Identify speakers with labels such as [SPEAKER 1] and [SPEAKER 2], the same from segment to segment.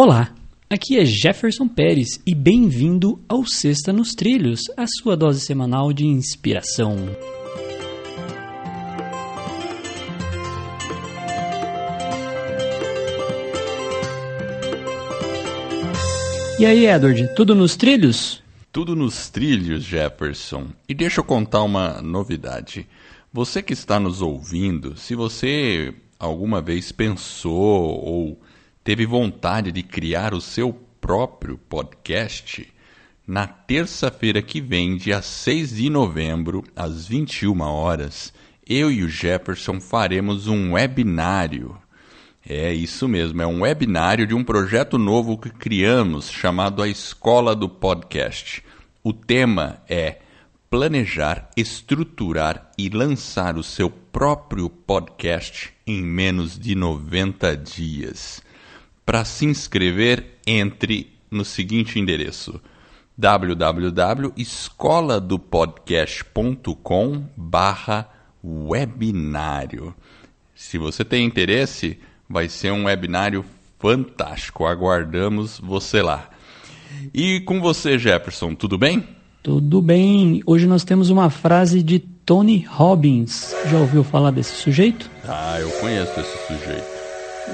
[SPEAKER 1] Olá, aqui é Jefferson Pérez e bem-vindo ao Sexta nos Trilhos, a sua dose semanal de inspiração. E aí, Edward, tudo nos trilhos?
[SPEAKER 2] Tudo nos trilhos, Jefferson. E deixa eu contar uma novidade. Você que está nos ouvindo, se você alguma vez pensou ou teve vontade de criar o seu próprio podcast, na terça-feira que vem, dia 6 de novembro, às 21 horas, eu e o Jefferson faremos um webinário. É isso mesmo, é um webinário de um projeto novo que criamos chamado a Escola do Podcast. O tema é planejar, estruturar e lançar o seu próprio podcast em menos de 90 dias. Para se inscrever, entre no seguinte endereço: www.escoladopodcast.com webinário. Se você tem interesse, vai ser um webinário fantástico. Aguardamos você lá. E com você, Jefferson, tudo bem?
[SPEAKER 1] Tudo bem. Hoje nós temos uma frase de Tony Robbins. Já ouviu falar desse sujeito?
[SPEAKER 2] Ah, eu conheço esse sujeito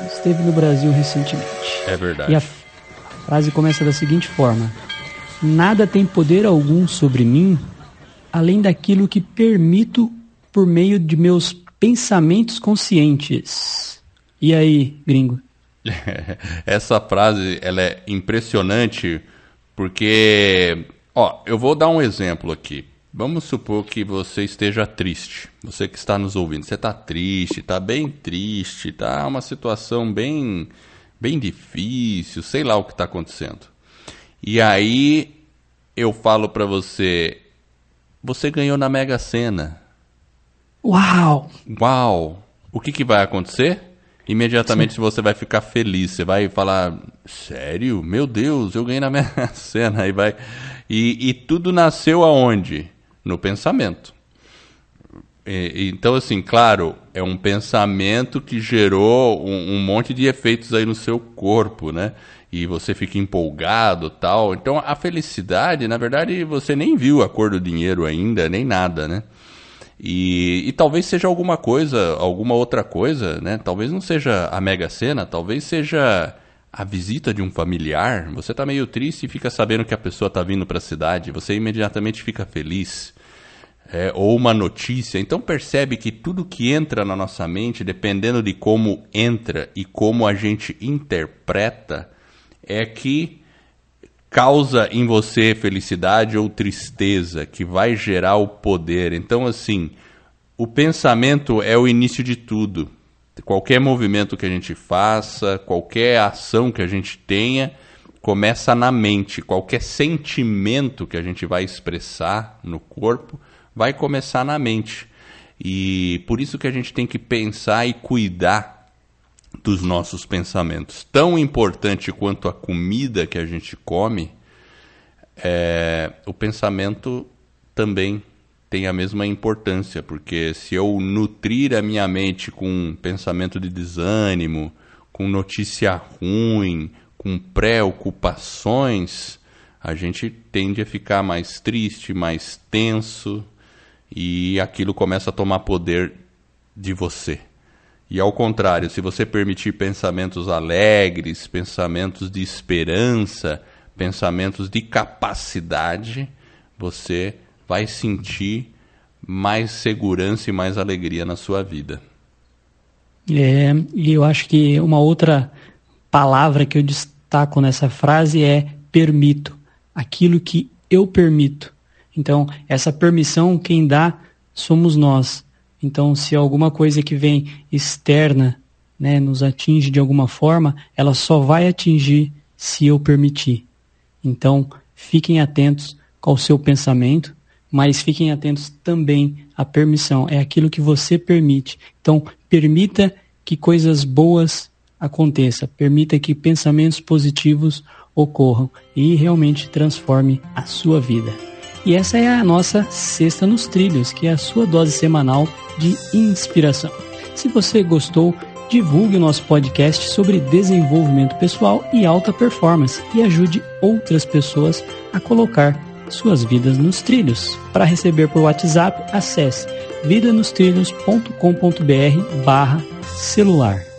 [SPEAKER 1] esteve no Brasil recentemente.
[SPEAKER 2] É verdade.
[SPEAKER 1] E a frase começa da seguinte forma: Nada tem poder algum sobre mim além daquilo que permito por meio de meus pensamentos conscientes. E aí, gringo?
[SPEAKER 2] Essa frase ela é impressionante porque, ó, eu vou dar um exemplo aqui. Vamos supor que você esteja triste. Você que está nos ouvindo, você está triste, está bem triste, está uma situação bem, bem difícil, sei lá o que está acontecendo. E aí eu falo para você, você ganhou na Mega Sena.
[SPEAKER 1] Uau!
[SPEAKER 2] Uau! O que, que vai acontecer? Imediatamente Sim. você vai ficar feliz, você vai falar, sério? Meu Deus, eu ganhei na Mega Sena. E, vai... e, e tudo nasceu aonde? No pensamento. E, então, assim, claro, é um pensamento que gerou um, um, monte de efeitos aí no seu corpo, né? E você fica empolgado tal. Então, a felicidade, na verdade, você nem viu a cor do dinheiro ainda, nem nada, né? E, e talvez seja alguma coisa, alguma outra coisa, né? Talvez não seja a Mega Sena, talvez seja a visita de um familiar. Você está meio triste e fica sabendo que a pessoa está vindo para a cidade. Você imediatamente fica feliz é, ou uma notícia. Então percebe que tudo que entra na nossa mente, dependendo de como entra e como a gente interpreta, é que causa em você felicidade ou tristeza, que vai gerar o poder. Então, assim, o pensamento é o início de tudo. Qualquer movimento que a gente faça, qualquer ação que a gente tenha, começa na mente. Qualquer sentimento que a gente vai expressar no corpo vai começar na mente. E por isso que a gente tem que pensar e cuidar dos nossos pensamentos. Tão importante quanto a comida que a gente come, é, o pensamento também tem a mesma importância, porque se eu nutrir a minha mente com pensamento de desânimo, com notícia ruim, com preocupações, a gente tende a ficar mais triste, mais tenso, e aquilo começa a tomar poder de você. E ao contrário, se você permitir pensamentos alegres, pensamentos de esperança, pensamentos de capacidade, você vai sentir mais segurança e mais alegria na sua vida.
[SPEAKER 1] É, e eu acho que uma outra palavra que eu destaco nessa frase é permito. Aquilo que eu permito. Então, essa permissão quem dá somos nós. Então, se alguma coisa que vem externa né, nos atinge de alguma forma, ela só vai atingir se eu permitir. Então, fiquem atentos ao seu pensamento, mas fiquem atentos também à permissão. É aquilo que você permite. Então, permita que coisas boas aconteçam, permita que pensamentos positivos ocorram e realmente transforme a sua vida. E essa é a nossa Sexta nos Trilhos, que é a sua dose semanal de inspiração. Se você gostou, Divulgue o nosso podcast sobre desenvolvimento pessoal e alta performance e ajude outras pessoas a colocar suas vidas nos trilhos. Para receber por WhatsApp, acesse vidanostrilhos.com.br barra celular.